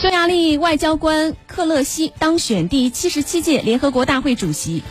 匈牙利外交官克勒西当选第七十七届联合国大会主席。